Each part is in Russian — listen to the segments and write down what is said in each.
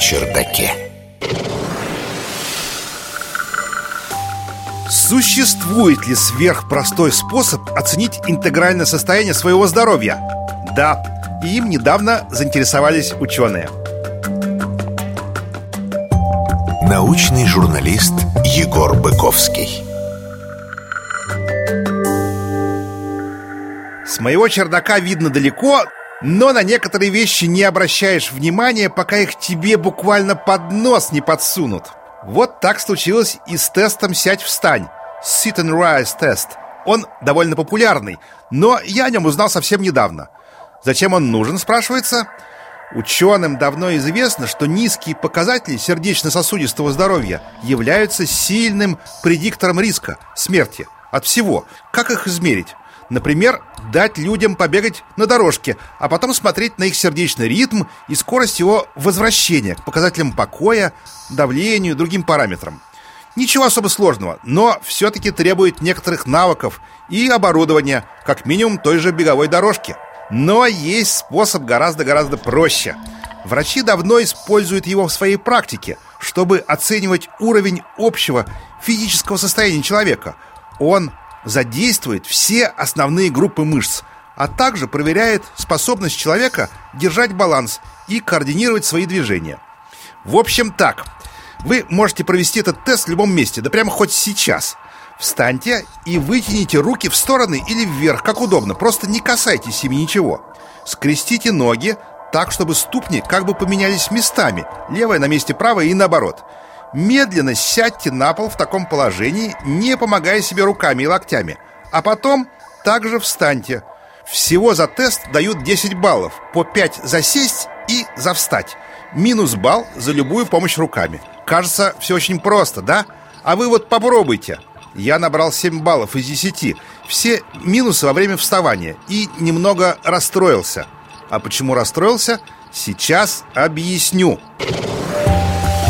чердаке. Существует ли сверхпростой способ оценить интегральное состояние своего здоровья? Да, и им недавно заинтересовались ученые. Научный журналист Егор Быковский. С моего чердака видно далеко, но на некоторые вещи не обращаешь внимания, пока их тебе буквально под нос не подсунут. Вот так случилось и с тестом «Сядь, встань» Sit and Rise тест. Он довольно популярный, но я о нем узнал совсем недавно. Зачем он нужен, спрашивается? Ученым давно известно, что низкие показатели сердечно-сосудистого здоровья являются сильным предиктором риска смерти от всего. Как их измерить? Например, дать людям побегать на дорожке, а потом смотреть на их сердечный ритм и скорость его возвращения к показателям покоя, давлению другим параметрам. Ничего особо сложного, но все-таки требует некоторых навыков и оборудования, как минимум той же беговой дорожки. Но есть способ гораздо-гораздо проще. Врачи давно используют его в своей практике, чтобы оценивать уровень общего физического состояния человека. Он задействует все основные группы мышц, а также проверяет способность человека держать баланс и координировать свои движения. В общем так, вы можете провести этот тест в любом месте, да прямо хоть сейчас. Встаньте и вытяните руки в стороны или вверх, как удобно, просто не касайтесь ими ничего. Скрестите ноги так, чтобы ступни как бы поменялись местами, левая на месте правой и наоборот – Медленно сядьте на пол в таком положении, не помогая себе руками и локтями. А потом также встаньте. Всего за тест дают 10 баллов, по 5 за сесть и за встать. Минус балл за любую помощь руками. Кажется, все очень просто, да? А вы вот попробуйте. Я набрал 7 баллов из 10. Все минусы во время вставания и немного расстроился. А почему расстроился? Сейчас объясню.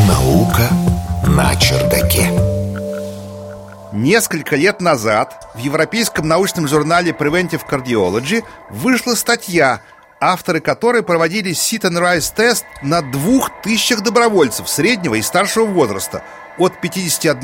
Наука на чердаке. Несколько лет назад в европейском научном журнале Preventive Cardiology вышла статья, авторы которой проводили sit and rise тест на двух тысячах добровольцев среднего и старшего возраста от 51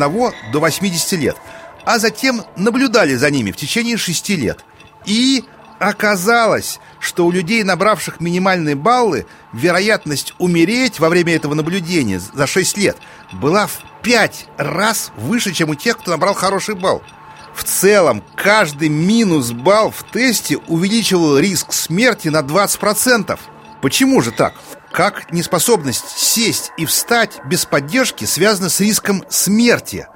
до 80 лет, а затем наблюдали за ними в течение 6 лет. И оказалось, что у людей, набравших минимальные баллы, вероятность умереть во время этого наблюдения за 6 лет была в 5 раз выше, чем у тех, кто набрал хороший балл. В целом, каждый минус балл в тесте увеличивал риск смерти на 20%. Почему же так? Как неспособность сесть и встать без поддержки связана с риском смерти?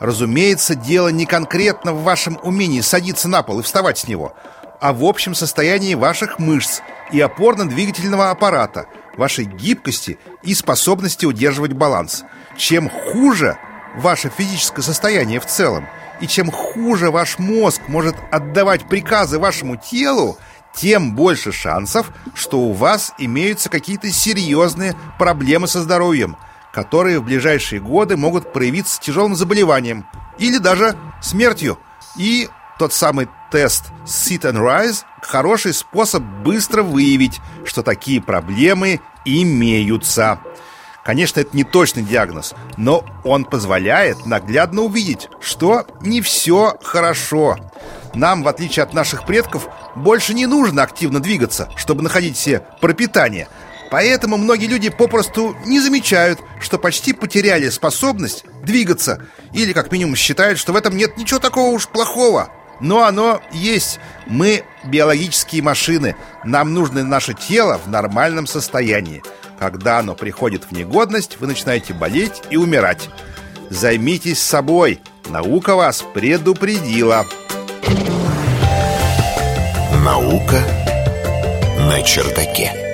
Разумеется, дело не конкретно в вашем умении садиться на пол и вставать с него – а в общем состоянии ваших мышц и опорно-двигательного аппарата, вашей гибкости и способности удерживать баланс. Чем хуже ваше физическое состояние в целом, и чем хуже ваш мозг может отдавать приказы вашему телу, тем больше шансов, что у вас имеются какие-то серьезные проблемы со здоровьем, которые в ближайшие годы могут проявиться тяжелым заболеванием или даже смертью. И тот самый тест Sit and Rise – хороший способ быстро выявить, что такие проблемы имеются. Конечно, это не точный диагноз, но он позволяет наглядно увидеть, что не все хорошо. Нам, в отличие от наших предков, больше не нужно активно двигаться, чтобы находить себе пропитание. Поэтому многие люди попросту не замечают, что почти потеряли способность двигаться, или как минимум считают, что в этом нет ничего такого уж плохого. Но оно есть. Мы биологические машины. Нам нужно наше тело в нормальном состоянии. Когда оно приходит в негодность, вы начинаете болеть и умирать. Займитесь собой. Наука вас предупредила. Наука на чердаке.